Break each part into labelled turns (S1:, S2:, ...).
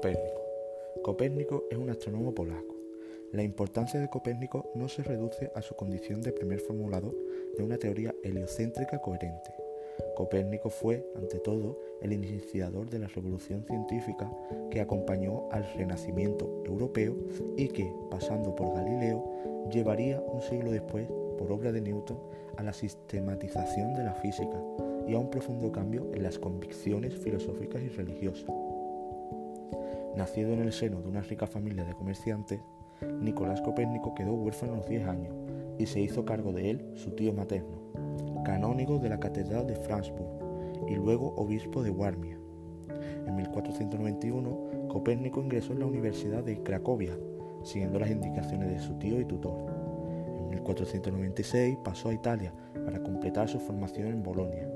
S1: Copérnico. Copérnico es un astrónomo polaco. La importancia de Copérnico no se reduce a su condición de primer formulador de una teoría heliocéntrica coherente. Copérnico fue, ante todo, el iniciador de la revolución científica que acompañó al renacimiento europeo y que, pasando por Galileo, llevaría un siglo después, por obra de Newton, a la sistematización de la física y a un profundo cambio en las convicciones filosóficas y religiosas. Nacido en el seno de una rica familia de comerciantes, Nicolás Copérnico quedó huérfano a los 10 años y se hizo cargo de él su tío materno, canónigo de la Catedral de Frankfurt y luego obispo de Warmia. En 1491, Copérnico ingresó en la Universidad de Cracovia, siguiendo las indicaciones de su tío y tutor. En 1496 pasó a Italia para completar su formación en Bolonia,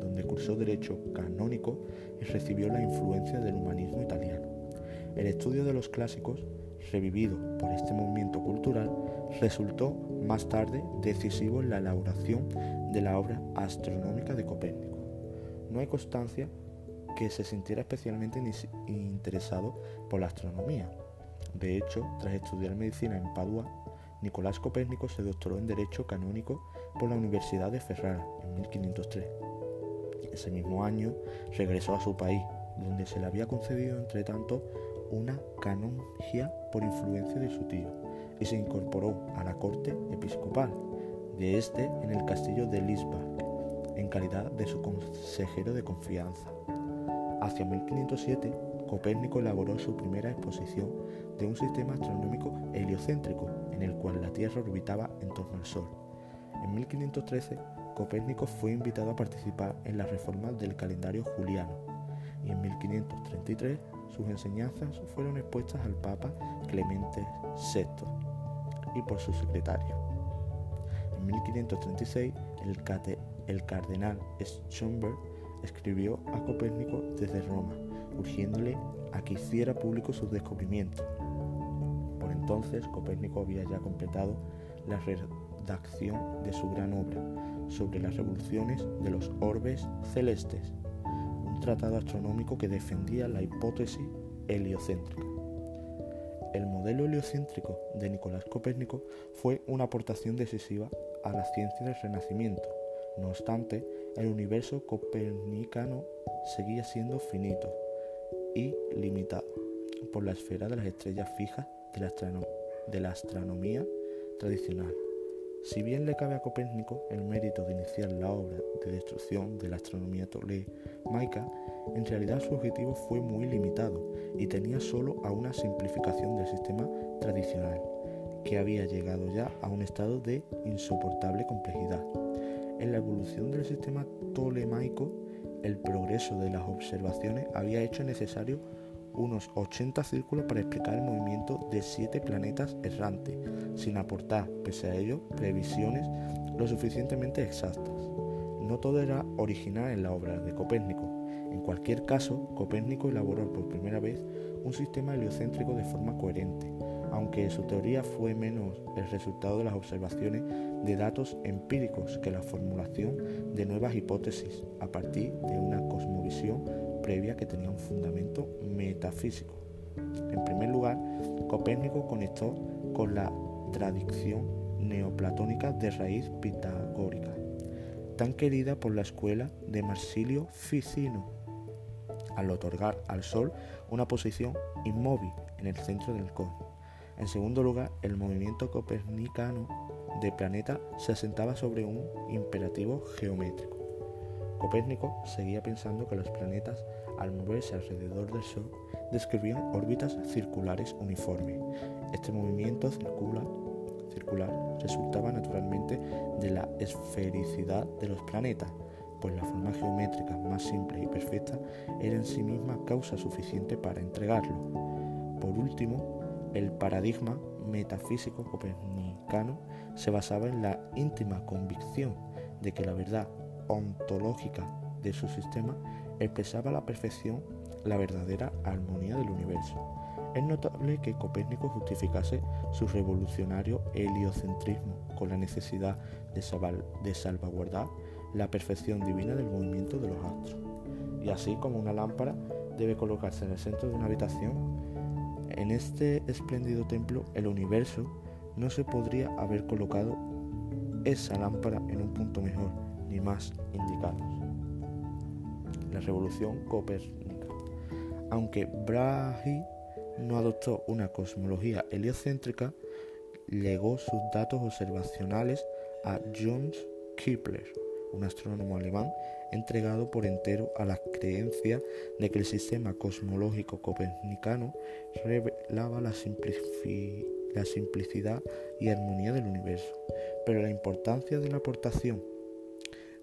S1: donde cursó Derecho canónico y recibió la influencia del humanismo italiano. El estudio de los clásicos, revivido por este movimiento cultural, resultó más tarde decisivo en la elaboración de la obra astronómica de Copérnico. No hay constancia que se sintiera especialmente interesado por la astronomía. De hecho, tras estudiar medicina en Padua, Nicolás Copérnico se doctoró en Derecho Canónico por la Universidad de Ferrara en 1503. Ese mismo año regresó a su país, donde se le había concedido, entre tanto, una canongia por influencia de su tío y se incorporó a la corte episcopal de este en el castillo de Lisbach en calidad de su consejero de confianza. Hacia 1507, Copérnico elaboró su primera exposición de un sistema astronómico heliocéntrico en el cual la Tierra orbitaba en torno al Sol. En 1513, Copérnico fue invitado a participar en la reforma del calendario juliano y en 1533 sus enseñanzas fueron expuestas al Papa Clemente VI y por su secretario. En 1536, el, cardenal Schomberg escribió a Copérnico desde Roma, urgiéndole a que hiciera público sus descubrimientos. Por entonces, Copérnico había ya completado la redacción de su gran obra sobre las revoluciones de los orbes celestes tratado astronómico que defendía la hipótesis heliocéntrica. El modelo heliocéntrico de Nicolás Copérnico fue una aportación decisiva a la ciencia del Renacimiento. No obstante, el universo copernicano seguía siendo finito y limitado por la esfera de las estrellas fijas de la, de la astronomía tradicional. Si bien le cabe a Copérnico el mérito de iniciar la obra de destrucción de la astronomía tolemaica, en realidad su objetivo fue muy limitado y tenía solo a una simplificación del sistema tradicional, que había llegado ya a un estado de insoportable complejidad. En la evolución del sistema tolemaico, el progreso de las observaciones había hecho necesario unos 80 círculos para explicar el movimiento de siete planetas errantes, sin aportar, pese a ello, previsiones lo suficientemente exactas. No todo era original en la obra de Copérnico. En cualquier caso, Copérnico elaboró por primera vez un sistema heliocéntrico de forma coherente, aunque su teoría fue menos el resultado de las observaciones de datos empíricos que la formulación de nuevas hipótesis a partir de una cosmovisión previa que tenía un fundamento metafísico. En primer lugar, Copérnico conectó con la tradición neoplatónica de raíz pitagórica, tan querida por la escuela de Marsilio Ficino, al otorgar al Sol una posición inmóvil en el centro del cosmos. En segundo lugar, el movimiento copernicano de planeta se asentaba sobre un imperativo geométrico. Copérnico seguía pensando que los planetas, al moverse alrededor del Sol, describían órbitas circulares uniformes. Este movimiento circular, resultaba naturalmente de la esfericidad de los planetas, pues la forma geométrica más simple y perfecta era en sí misma causa suficiente para entregarlo. Por último, el paradigma metafísico copernicano se basaba en la íntima convicción de que la verdad ontológica de su sistema expresaba la perfección la verdadera armonía del universo. Es notable que Copérnico justificase su revolucionario heliocentrismo con la necesidad de, salvaguardar la perfección divina del movimiento de los astros. Y así como una lámpara debe colocarse en el centro de una habitación, en este espléndido templo el universo no se podría haber colocado esa lámpara en un punto mejor ni más indicado. La revolución copérnica. Aunque Brahe no adoptó una cosmología heliocéntrica, legó sus datos observacionales a Johannes Kepler, un astrónomo alemán entregado por entero a la creencia de que el sistema cosmológico copernicano revelaba la, la simplicidad y armonía del universo. Pero la importancia de la aportación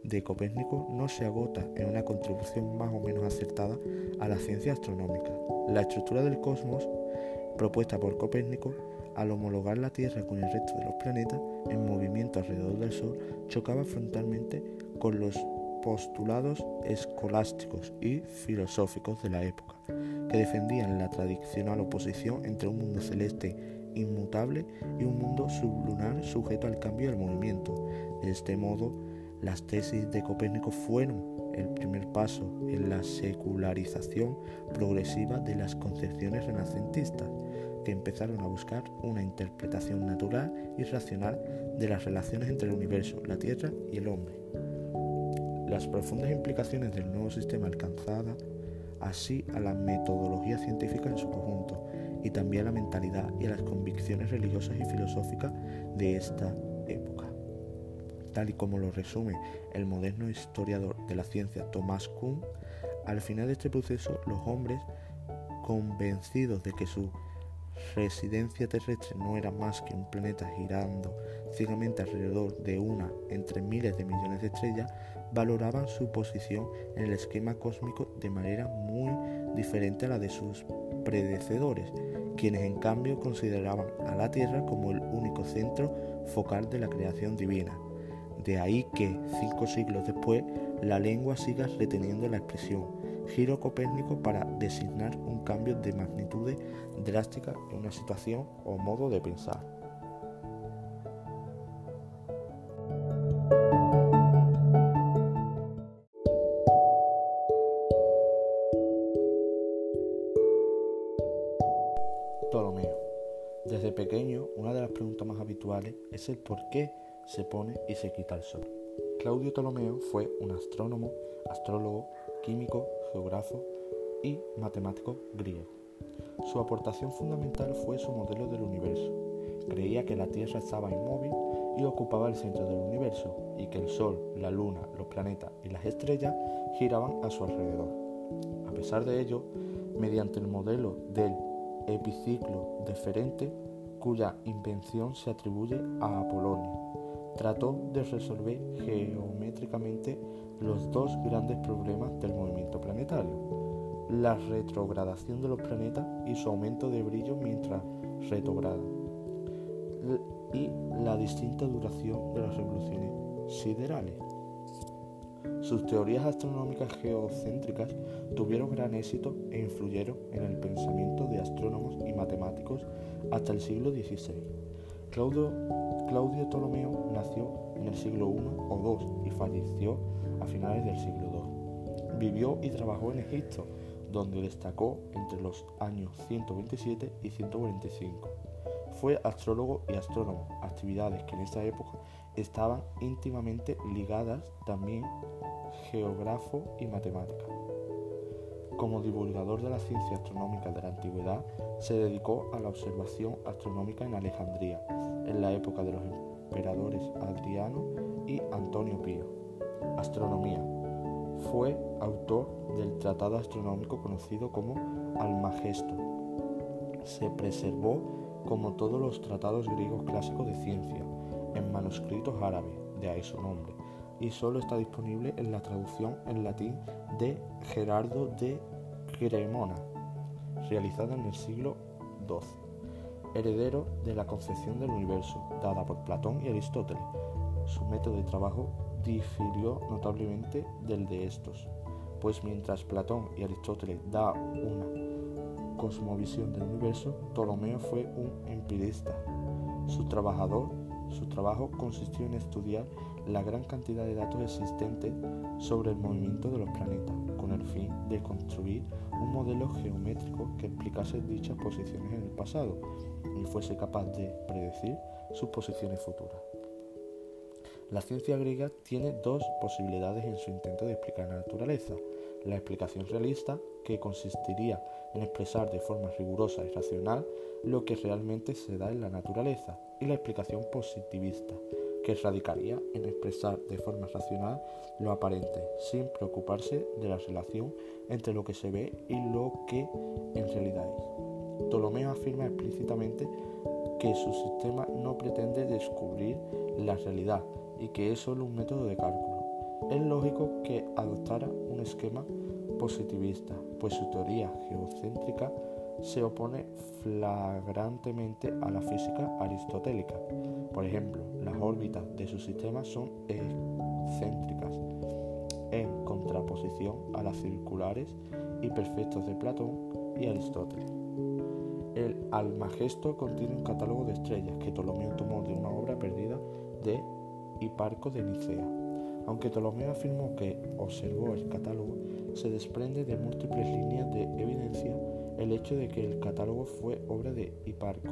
S1: de Copérnico no se agota en una contribución más o menos acertada a la ciencia astronómica. La estructura del cosmos, propuesta por Copérnico, al homologar la Tierra con el resto de los planetas en movimiento alrededor del Sol, chocaba frontalmente con los postulados escolásticos y filosóficos de la época, que defendían la tradicional oposición entre un mundo celeste inmutable y un mundo sublunar sujeto al cambio y al movimiento. De este modo, las tesis de Copérnico fueron el primer paso en la secularización progresiva de las concepciones renacentistas, que empezaron a buscar una interpretación natural y racional de las relaciones entre el universo, la Tierra y el hombre. Las profundas implicaciones del nuevo sistema alcanzada, así a la metodología científica en su conjunto, y también a la mentalidad y a las convicciones religiosas y filosóficas de esta. Y como lo resume el moderno historiador de la ciencia Thomas Kuhn, al final de este proceso los hombres, convencidos de que su residencia terrestre no era más que un planeta girando ciegamente alrededor de una entre miles de millones de estrellas, valoraban su posición en el esquema cósmico de manera muy diferente a la de sus predecesores, quienes en cambio consideraban a la Tierra como el único centro focal de la creación divina. De ahí que, cinco siglos después, la lengua siga reteniendo la expresión giro copérnico para designar un cambio de magnitudes drástica en una situación o modo de pensar. Ptolomeo. Desde pequeño, una de las preguntas más habituales es el por qué se pone y se quita el sol. Claudio Ptolomeo fue un astrónomo, astrólogo, químico, geógrafo y matemático griego. Su aportación fundamental fue su modelo del universo. Creía que la Tierra estaba inmóvil y ocupaba el centro del universo, y que el Sol, la Luna, los planetas y las estrellas giraban a su alrededor. A pesar de ello, mediante el modelo del epiciclo deferente, cuya invención se atribuye a Apolonio, trató de resolver geométricamente los dos grandes problemas del movimiento planetario, la retrogradación de los planetas y su aumento de brillo mientras retrograda, y la distinta duración de las revoluciones siderales. Sus teorías astronómicas geocéntricas tuvieron gran éxito e influyeron en el pensamiento de astrónomos y matemáticos hasta el siglo XVI. Claudio, Claudio Ptolomeo nació en el siglo I o II y falleció a finales del siglo II. Vivió y trabajó en Egipto, donde destacó entre los años 127 y 145. Fue astrólogo y astrónomo, actividades que en esa época estaban íntimamente ligadas también geógrafo y matemática. Como divulgador de la ciencia astronómica de la antigüedad, se dedicó a la observación astronómica en Alejandría, en la época de los emperadores Adriano y Antonio Pío. Astronomía. Fue autor del tratado astronómico conocido como Almagesto. Se preservó, como todos los tratados griegos clásicos de ciencia, en manuscritos árabes, de ahí su nombre, y solo está disponible en la traducción en latín de Gerardo de Cremona, realizada en el siglo XII, heredero de la concepción del universo dada por Platón y Aristóteles. Su método de trabajo difirió notablemente del de estos, pues mientras Platón y Aristóteles da una cosmovisión del universo, Ptolomeo fue un empirista. Su, trabajador, su trabajo consistió en estudiar la gran cantidad de datos existentes sobre el movimiento de los planetas, con el fin de construir un modelo geométrico que explicase dichas posiciones en el pasado y fuese capaz de predecir sus posiciones futuras. La ciencia griega tiene dos posibilidades en su intento de explicar la naturaleza. La explicación realista, que consistiría en expresar de forma rigurosa y racional lo que realmente se da en la naturaleza, y la explicación positivista, que radicaría en expresar de forma racional lo aparente, sin preocuparse de la relación entre lo que se ve y lo que en realidad es. Ptolomeo afirma explícitamente que su sistema no pretende descubrir la realidad, y que es solo un método de cálculo. Es lógico que adoptara un esquema positivista, pues su teoría geocéntrica se opone flagrantemente a la física aristotélica. Por ejemplo, las órbitas de su sistema son excéntricas, en contraposición a las circulares y perfectos de Platón y Aristóteles. El Almagesto contiene un catálogo de estrellas que Ptolomeo tomó de una obra perdida de y Parco de Nicea. Aunque Ptolomeo afirmó que observó el catálogo, se desprende de múltiples líneas de evidencia el hecho de que el catálogo fue obra de Hiparco.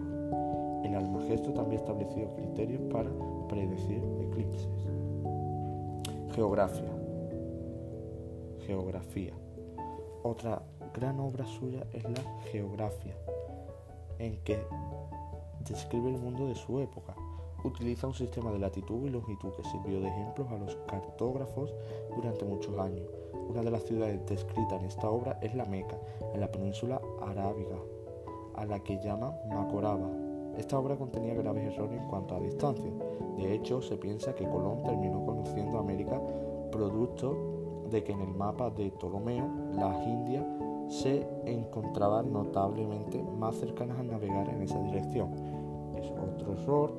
S1: El Almagesto también estableció criterios para predecir eclipses. Geografía. Geografía. Otra gran obra suya es la Geografía, en que describe el mundo de su época, utiliza un sistema de latitud y longitud que sirvió de ejemplo a los cartógrafos durante muchos años. Una de las ciudades descritas en esta obra es la Meca, en la península arábiga, a la que llaman Macoraba. Esta obra contenía graves errores en cuanto a distancia. De hecho, se piensa que Colón terminó conociendo América producto de que en el mapa de Ptolomeo las Indias se encontraban notablemente más cercanas a navegar en esa dirección. Es otro error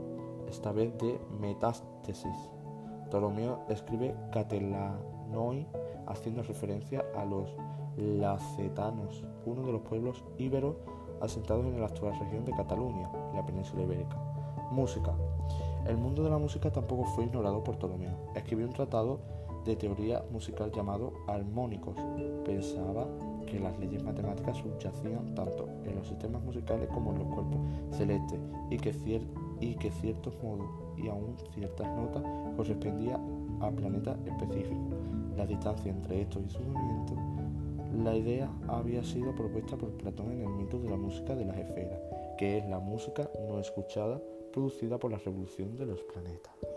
S1: esta vez de metástesis. Ptolomeo escribe Catelanoi haciendo referencia a los lacetanos, uno de los pueblos íberos asentados en la actual región de Cataluña, la península ibérica. Música. El mundo de la música tampoco fue ignorado por Ptolomeo. Escribió un tratado de teoría musical llamado Armónicos. Pensaba que las leyes matemáticas subyacían tanto en los sistemas musicales como en los cuerpos celestes y que, y que ciertos modos y aún ciertas notas correspondían a planetas específicos. La distancia entre estos y su movimiento, la idea había sido propuesta por Platón en el mito de la música de las esferas, que es la música no escuchada producida por la revolución de los planetas.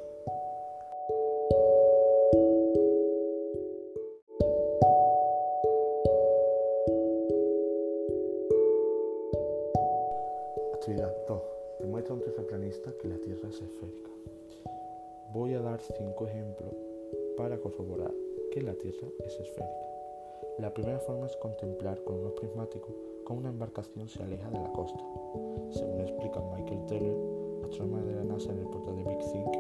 S1: Actividad 2. Demuestra un terraplanista que la Tierra es esférica. Voy a dar cinco ejemplos para corroborar que la Tierra es esférica. La primera forma es contemplar con unos prismáticos cómo una embarcación se aleja de la costa. Según explica Michael Taylor, astrónomo de la NASA en el portal de Big Think,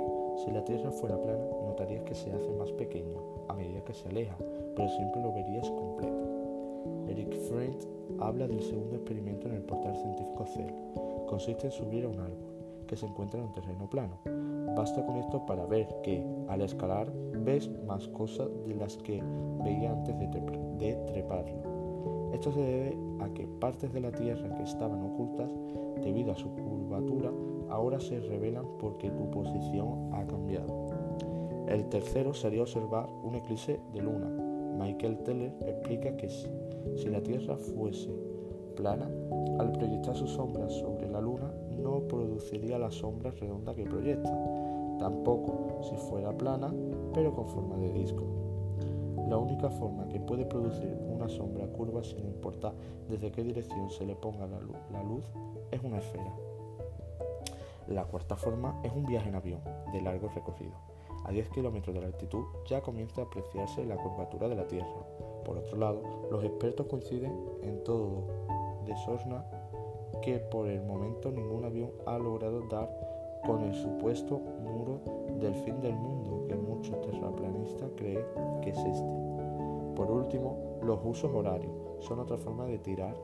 S1: si la Tierra fuera plana, notarías que se hace más pequeño a medida que se aleja, pero siempre lo verías completo. Eric Friend habla del segundo experimento en el portal científico CEL, consiste en subir a un árbol que se encuentra en un terreno plano. Basta con esto para ver que al escalar ves más cosas de las que veía antes de, treparlo. Esto se debe a que partes de la Tierra que estaban ocultas debido a su curvatura ahora se revelan porque tu posición ha cambiado. El tercero sería observar un eclipse de luna. Michael Teller explica que si la Tierra fuese plana, al proyectar su sombra sobre la luna no produciría la sombra redonda que proyecta, tampoco si fuera plana, pero con forma de disco. La única forma que puede producir una sombra curva sin importar desde qué dirección se le ponga la luz, la luz es una esfera. La cuarta forma es un viaje en avión de largo recorrido. A 10 kilómetros de altitud ya comienza a apreciarse la curvatura de la Tierra. Por otro lado, los expertos coinciden en todo de que por el momento ningún avión ha logrado dar con el supuesto muro del fin del mundo que muchos terraplanistas creen que es este. Por último, los usos horarios son otra forma de tirar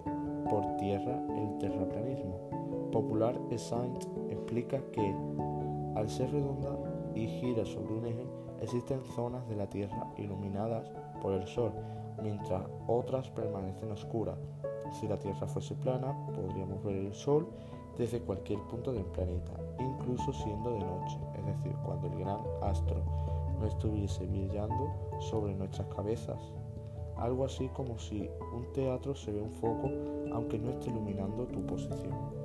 S1: por tierra el terraplanismo. Popular Saint explica que al ser redonda y gira sobre un eje, Existen zonas de la Tierra iluminadas por el Sol, mientras otras permanecen oscuras. Si la Tierra fuese plana, podríamos ver el Sol desde cualquier punto del planeta, incluso siendo de noche, es decir, cuando el gran astro no estuviese brillando sobre nuestras cabezas. Algo así como si un teatro se ve un foco aunque no esté iluminando tu posición.